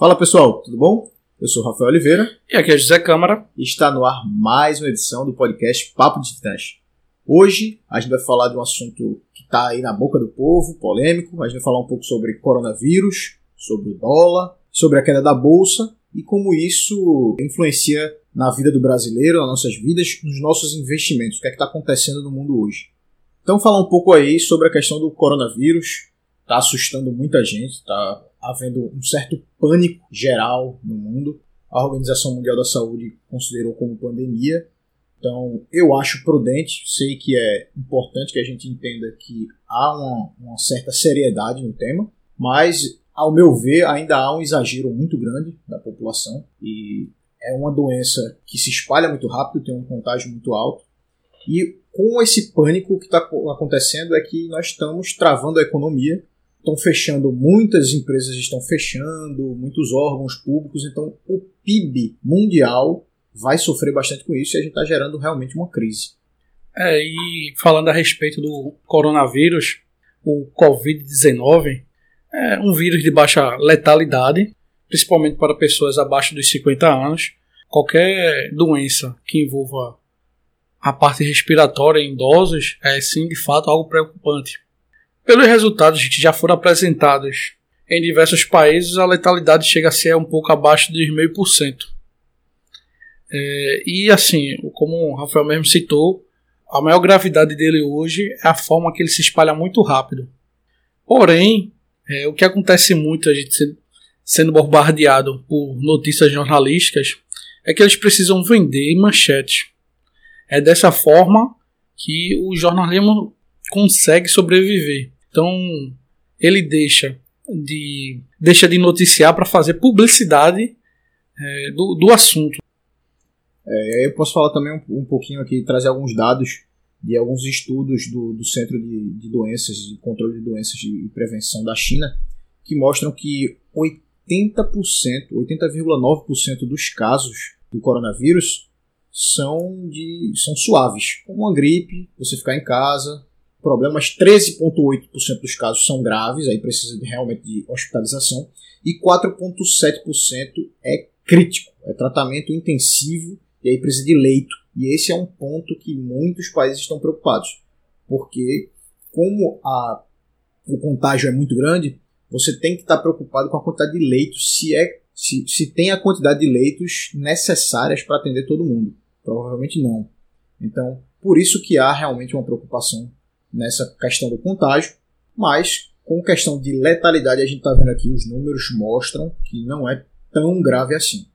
Fala pessoal, tudo bom? Eu sou Rafael Oliveira. E aqui é José Câmara. E está no ar mais uma edição do podcast Papo de Titãs. Hoje a gente vai falar de um assunto que está aí na boca do povo, polêmico. A gente vai falar um pouco sobre coronavírus, sobre o dólar, sobre a queda da bolsa e como isso influencia na vida do brasileiro, nas nossas vidas, nos nossos investimentos, o que é que está acontecendo no mundo hoje. Então falar um pouco aí sobre a questão do coronavírus, está assustando muita gente, está havendo um certo pânico geral no mundo. A Organização Mundial da Saúde considerou como pandemia. Então, eu acho prudente, sei que é importante que a gente entenda que há uma, uma certa seriedade no tema, mas, ao meu ver, ainda há um exagero muito grande da população e é uma doença que se espalha muito rápido, tem um contágio muito alto. E com esse pânico, o que está acontecendo é que nós estamos travando a economia estão fechando, muitas empresas estão fechando, muitos órgãos públicos, então o PIB mundial vai sofrer bastante com isso e a gente está gerando realmente uma crise. É, e falando a respeito do coronavírus, o Covid-19 é um vírus de baixa letalidade, principalmente para pessoas abaixo dos 50 anos. Qualquer doença que envolva a parte respiratória em idosos é sim de fato algo preocupante. Pelos resultados que já foram apresentados em diversos países, a letalidade chega a ser um pouco abaixo de 0,5%. É, e assim, como o Rafael mesmo citou, a maior gravidade dele hoje é a forma que ele se espalha muito rápido. Porém, é, o que acontece muito, a gente sendo bombardeado por notícias jornalísticas, é que eles precisam vender manchetes. É dessa forma que o jornalismo consegue sobreviver. Então, ele deixa de, deixa de noticiar para fazer publicidade é, do, do assunto. É, eu posso falar também um, um, pouquinho aqui, trazer alguns dados de alguns estudos do, do Centro de, de Doenças, de Controle de Doenças e Prevenção da China, que mostram que 80%, 80,9% dos casos do coronavírus são, de, são suaves, como uma gripe, você ficar em casa, problemas, 13,8% dos casos são graves, aí precisa de, realmente de hospitalização, e 4,7% é crítico, é tratamento intensivo, e aí precisa de leito. E esse é um ponto que muitos países estão preocupados, porque como a, o contágio é muito grande, você tem que estar preocupado com a quantidade de leitos, se, é, se, se tem a quantidade de leitos necessárias para atender todo mundo. Provavelmente não. Então, por isso que há realmente uma preocupação nessa questão do contágio, mas com questão de letalidade a gente está vendo aqui os números mostram que não é tão grave assim.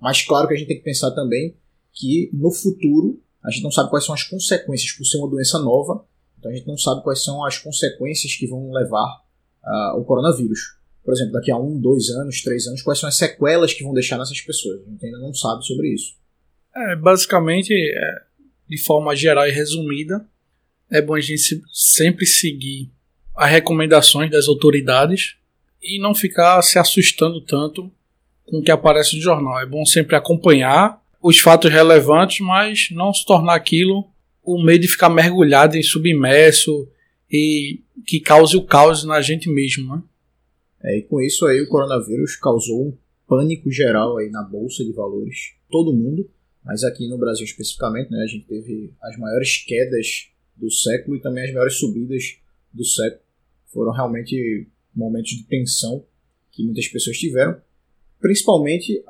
Mas claro que a gente tem que pensar também que no futuro a gente não sabe quais são as consequências por ser uma doença nova, então a gente não sabe quais são as consequências que vão levar uh, o coronavírus. Por exemplo, daqui a um, dois anos, três anos, quais são as sequelas que vão deixar nessas pessoas? A gente ainda não sabe sobre isso. É, basicamente, é, de forma geral e resumida, é bom a gente sempre seguir as recomendações das autoridades e não ficar se assustando tanto com o que aparece no jornal. É bom sempre acompanhar os fatos relevantes, mas não se tornar aquilo o meio de ficar mergulhado em submerso e que cause o caos na gente mesmo, né? É, e com isso aí o coronavírus causou um pânico geral aí na bolsa de valores, todo mundo, mas aqui no Brasil especificamente, né, a gente teve as maiores quedas do século e também as maiores subidas do século. Foram realmente momentos de tensão que muitas pessoas tiveram, principalmente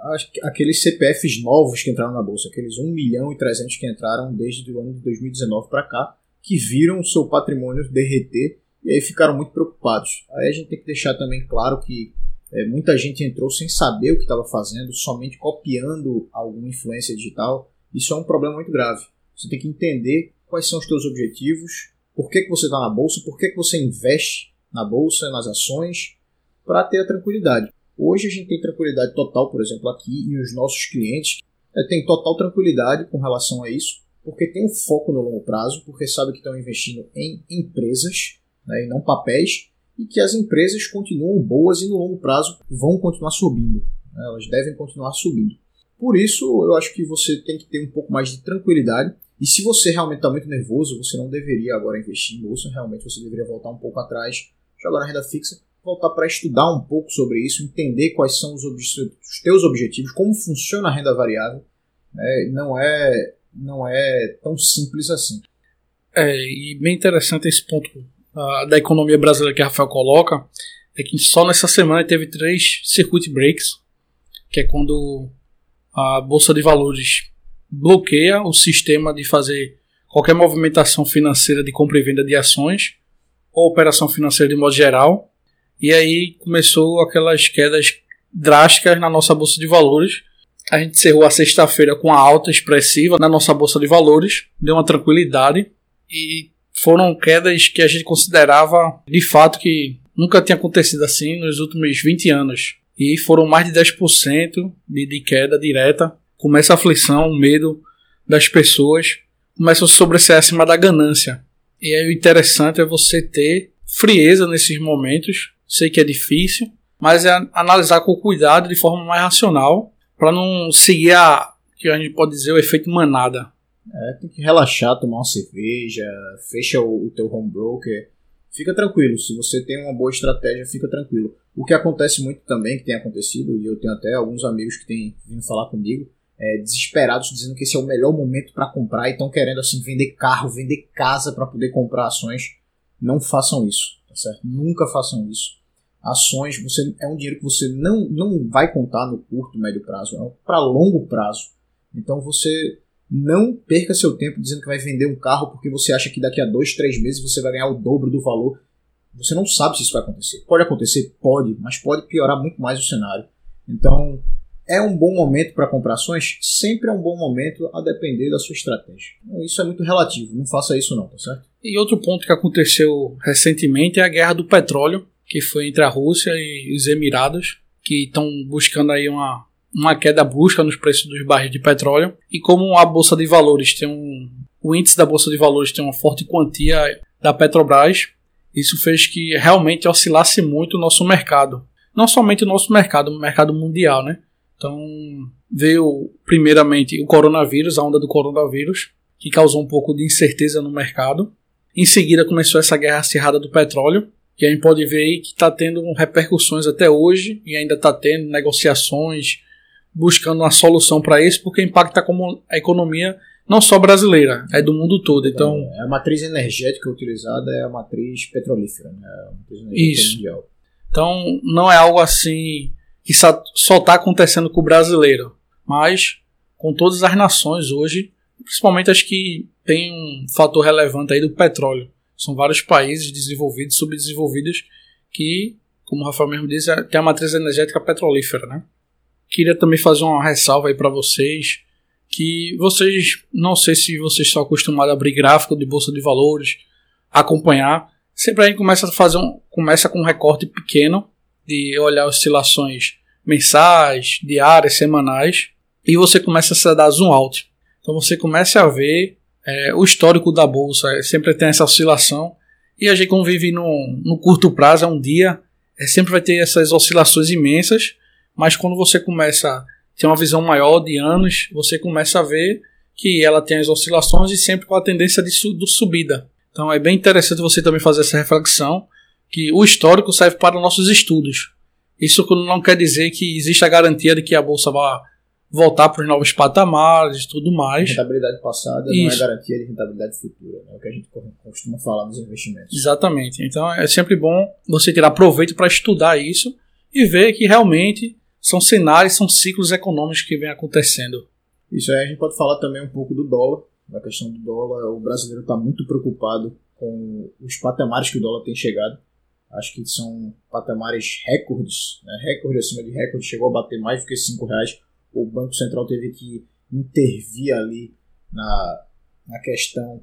aqueles CPFs novos que entraram na bolsa, aqueles 1 milhão e 300 que entraram desde o ano de 2019 para cá, que viram o seu patrimônio derreter e aí ficaram muito preocupados. Aí a gente tem que deixar também claro que é, muita gente entrou sem saber o que estava fazendo, somente copiando alguma influência digital. Isso é um problema muito grave. Você tem que entender quais são os teus objetivos, por que, que você está na bolsa, por que, que você investe na bolsa, nas ações, para ter a tranquilidade. Hoje a gente tem tranquilidade total, por exemplo, aqui, e os nossos clientes é, têm total tranquilidade com relação a isso, porque tem um foco no longo prazo, porque sabe que estão investindo em empresas né, e não papéis, e que as empresas continuam boas e no longo prazo vão continuar subindo. Né, elas devem continuar subindo. Por isso, eu acho que você tem que ter um pouco mais de tranquilidade e se você realmente está muito nervoso, você não deveria agora investir em bolsa, realmente você deveria voltar um pouco atrás, jogar na renda fixa, voltar para estudar um pouco sobre isso, entender quais são os, os teus objetivos, como funciona a renda variável. Né? Não, é, não é tão simples assim. É, e bem interessante esse ponto uh, da economia brasileira que a Rafael coloca, é que só nessa semana teve três circuit breaks, que é quando a Bolsa de Valores bloqueia o sistema de fazer qualquer movimentação financeira de compra e venda de ações ou operação financeira de modo geral. E aí começou aquelas quedas drásticas na nossa bolsa de valores. A gente encerrou a sexta-feira com uma alta expressiva na nossa bolsa de valores, deu uma tranquilidade e foram quedas que a gente considerava de fato que nunca tinha acontecido assim nos últimos 20 anos. E foram mais de 10% de, de queda direta. Começa a aflição, o medo das pessoas, começa a sobressair acima da ganância. E aí o interessante é você ter frieza nesses momentos. Sei que é difícil, mas é analisar com cuidado, de forma mais racional, para não seguir a que a gente pode dizer o efeito manada. É, tem que relaxar, tomar uma cerveja, fecha o, o teu home broker, fica tranquilo. Se você tem uma boa estratégia, fica tranquilo. O que acontece muito também, que tem acontecido, e eu tenho até alguns amigos que têm vindo falar comigo, é, desesperados dizendo que esse é o melhor momento para comprar e estão querendo assim vender carro, vender casa para poder comprar ações. Não façam isso, tá certo? Nunca façam isso. Ações, você é um dinheiro que você não, não vai contar no curto, médio prazo, é para longo prazo. Então você não perca seu tempo dizendo que vai vender um carro porque você acha que daqui a dois, três meses você vai ganhar o dobro do valor. Você não sabe se isso vai acontecer. Pode acontecer? Pode, mas pode piorar muito mais o cenário. Então, é um bom momento para comprar ações? Sempre é um bom momento a depender da sua estratégia. Então, isso é muito relativo, não faça isso não, tá certo? E outro ponto que aconteceu recentemente é a guerra do petróleo, que foi entre a Rússia e os Emirados, que estão buscando aí uma, uma queda brusca nos preços dos barris de petróleo. E como a bolsa de valores tem um, o índice da bolsa de valores tem uma forte quantia da Petrobras, isso fez que realmente oscilasse muito o nosso mercado. Não somente o nosso mercado, o mercado mundial, né? Então, veio primeiramente o coronavírus, a onda do coronavírus, que causou um pouco de incerteza no mercado. Em seguida, começou essa guerra acirrada do petróleo, que a gente pode ver aí que está tendo repercussões até hoje e ainda está tendo negociações, buscando uma solução para isso, porque impacta como a economia não só brasileira, é do mundo todo. Então, é, a matriz energética utilizada é a matriz petrolífera, né? A matriz energética isso. Mundial. Então, não é algo assim que só está acontecendo com o brasileiro, mas com todas as nações hoje, principalmente as que têm um fator relevante aí do petróleo. São vários países desenvolvidos, subdesenvolvidos, que, como o Rafael mesmo diz, é, tem a matriz energética petrolífera, né? Queria também fazer uma ressalva aí para vocês, que vocês, não sei se vocês estão acostumados a abrir gráfico de bolsa de valores, acompanhar, sempre a gente começa a fazer um, começa com um recorte pequeno de olhar oscilações mensais, diárias, semanais, e você começa a dar zoom out. Então você começa a ver é, o histórico da bolsa, é, sempre tem essa oscilação, e a gente convive no, no curto prazo, é um dia, é, sempre vai ter essas oscilações imensas, mas quando você começa a ter uma visão maior de anos, você começa a ver que ela tem as oscilações e sempre com a tendência de, subida. Então é bem interessante você também fazer essa reflexão que o histórico serve para nossos estudos. Isso não quer dizer que existe a garantia de que a bolsa vai voltar para os novos patamares e tudo mais. Rentabilidade passada Isso. não é garantia de rentabilidade futura, né? é o que a gente costuma falar nos investimentos. Exatamente. Então é sempre bom você tirar proveito para estudar isso e ver que realmente são cenários, são ciclos econômicos que vêm acontecendo. Isso aí a gente pode falar também um pouco do dólar. Da questão do dólar, o brasileiro está muito preocupado com os patamares que o dólar tem chegado acho que são patamares recordes, né? recorde acima de recorde, chegou a bater mais do que 5 reais. O Banco Central teve que intervir ali na, na questão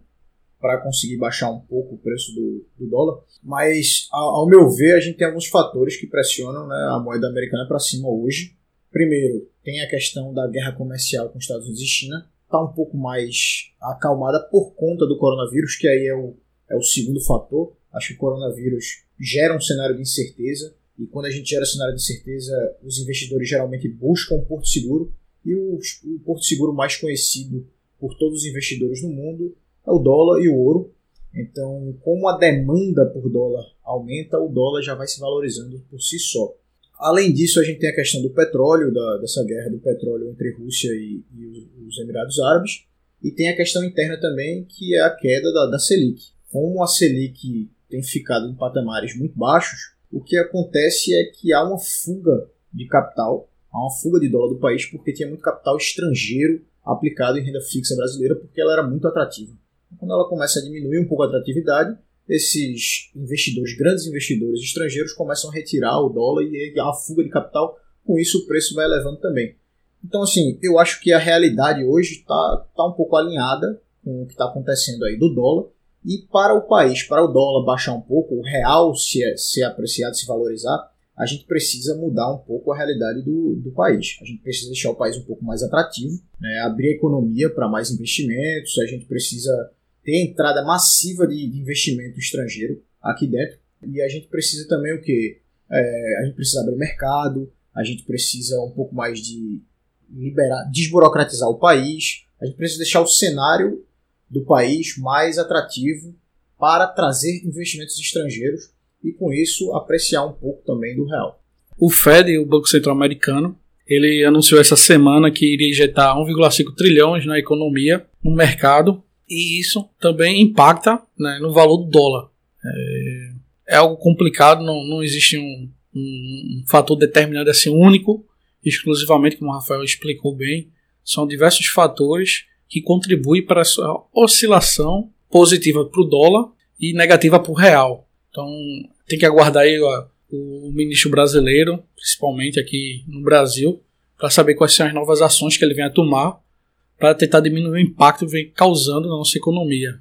para conseguir baixar um pouco o preço do, do dólar. Mas, ao, ao, meu ver, a gente tem alguns fatores que pressionam né, a moeda americana para cima hoje. Primeiro, tem a questão da guerra comercial com os Estados Unidos e China. Está um pouco mais acalmada por conta do coronavírus, que aí é o, é o segundo fator. Acho que o coronavírus gera um cenário de incerteza, e quando a gente gera cenário de incerteza, os investidores geralmente buscam um porto seguro, e o, o porto seguro mais conhecido por todos os investidores no mundo é o dólar e o ouro. Então, como a demanda por dólar aumenta, o dólar já vai se valorizando por si só. Além disso, a gente tem a questão do petróleo, da, dessa guerra do petróleo entre Rússia e, e, os Emirados Árabes, e tem a questão interna também, que é a queda da, da Selic. Como a Selic tem ficado em patamares muito baixos, o que acontece é que há uma fuga de capital, há uma fuga de dólar do país, porque tinha muito capital estrangeiro aplicado em renda fixa brasileira, porque ela era muito atrativa. Quando ela começa a diminuir um pouco a atratividade, esses investidores, grandes investidores estrangeiros, começam a retirar o dólar e há uma fuga de capital, com isso o preço vai elevando também. Então, assim, eu acho que a realidade hoje está tá um pouco alinhada com o que está acontecendo aí do dólar. E para o país, para o dólar baixar um pouco, o real se, se apreciar, se valorizar, a gente precisa mudar um pouco a realidade do, do país. A gente precisa deixar o país um pouco mais atrativo, né? abrir a economia para mais investimentos, a gente precisa ter entrada massiva de, de, investimento estrangeiro aqui dentro. E a gente precisa também o quê? É, a gente precisa abrir mercado, a gente precisa um pouco mais de liberar, desburocratizar o país, a gente precisa deixar o cenário do país mais atrativo para trazer investimentos estrangeiros e com isso apreciar um pouco também do real. O Fed, o Banco Central Americano, ele anunciou essa semana que iria injetar 1,5 trilhões na economia, no mercado, e isso também impacta né, no valor do dólar. É, é algo complicado, não, não existe um, um, um fator determinante assim único, exclusivamente, como o Rafael explicou bem, são diversos fatores que contribuem para essa oscilação positiva para o dólar e negativa para o real. Então tem que aguardar aí o ministro brasileiro, principalmente aqui no Brasil, para saber quais são as novas ações que ele vem a tomar para tentar diminuir o impacto que vem causando na nossa economia.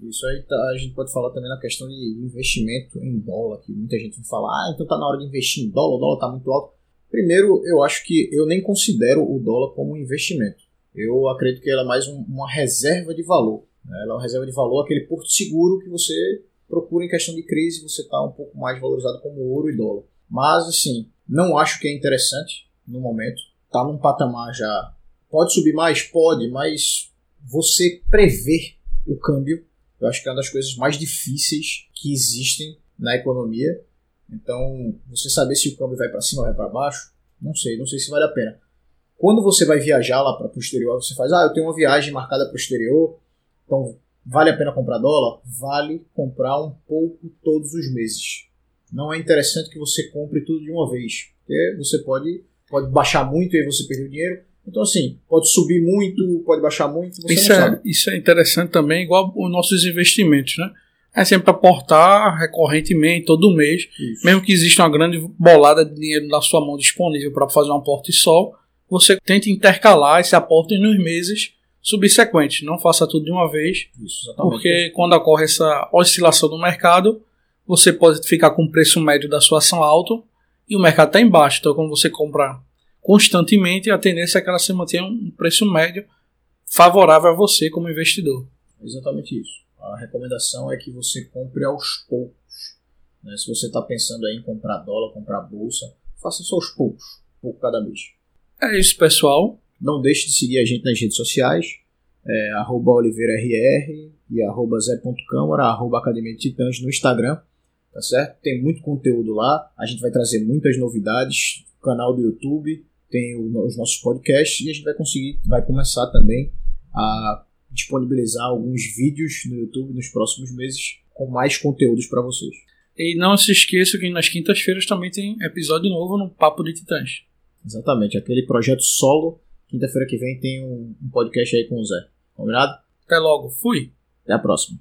Isso aí tá, a gente pode falar também na questão de investimento em dólar, que muita gente fala, ah, então tá na hora de investir em dólar, o dólar tá muito alto. Primeiro, eu acho que eu nem considero o dólar como um investimento. Eu acredito que ela é mais um, uma reserva de valor. Né? Ela é uma reserva de valor, aquele porto seguro que você procura em questão de crise, você está um pouco mais valorizado como ouro e dólar. Mas, assim, não acho que é interessante no momento. Está num patamar já. Pode subir mais? Pode, mas você prever o câmbio, eu acho que é uma das coisas mais difíceis que existem na economia. Então, você saber se o câmbio vai para cima ou vai para baixo, não sei, não sei se vale a pena. Quando você vai viajar lá para o exterior, você faz, ah, eu tenho uma viagem marcada para o exterior, então vale a pena comprar dólar? Vale comprar um pouco todos os meses. Não é interessante que você compre tudo de uma vez, porque você pode, pode baixar muito e aí você perde o dinheiro. Então, assim, pode subir muito, pode baixar muito, você isso é. Isso é interessante também, igual os nossos investimentos, né? É sempre aportar recorrentemente, todo mês, isso. mesmo que exista uma grande bolada de dinheiro na sua mão disponível para fazer um aporte só, você tente intercalar esse aporte nos meses subsequentes. Não faça tudo de uma vez, Isso, porque quando ocorre essa oscilação do mercado, você pode ficar com o preço médio da sua ação alto e o mercado está embaixo. Então, quando você compra constantemente, a tendência é que ela se mantenha um preço médio favorável a você como investidor. Exatamente isso. A recomendação é que você compre aos poucos. Né? Se você está pensando em comprar dólar, comprar bolsa, faça só aos poucos, pouco cada mês. É isso, pessoal. Não deixe de seguir a gente nas redes sociais, é, arroba oliveirarr e arroba zé.câmara, arroba Academia de Titãs no Instagram, tá certo? Tem muito conteúdo lá, a gente vai trazer muitas novidades, canal do YouTube, tem os nossos podcasts e a gente vai conseguir, vai começar também a disponibilizar alguns vídeos no YouTube nos próximos meses com mais conteúdos para vocês. E não se esqueça que nas quintas-feiras também tem episódio novo no Papo de Titãs. Exatamente, aquele projeto solo. Quinta-feira que vem tem um, um podcast aí com o Zé. Combinado? Até logo, fui. Até a próxima.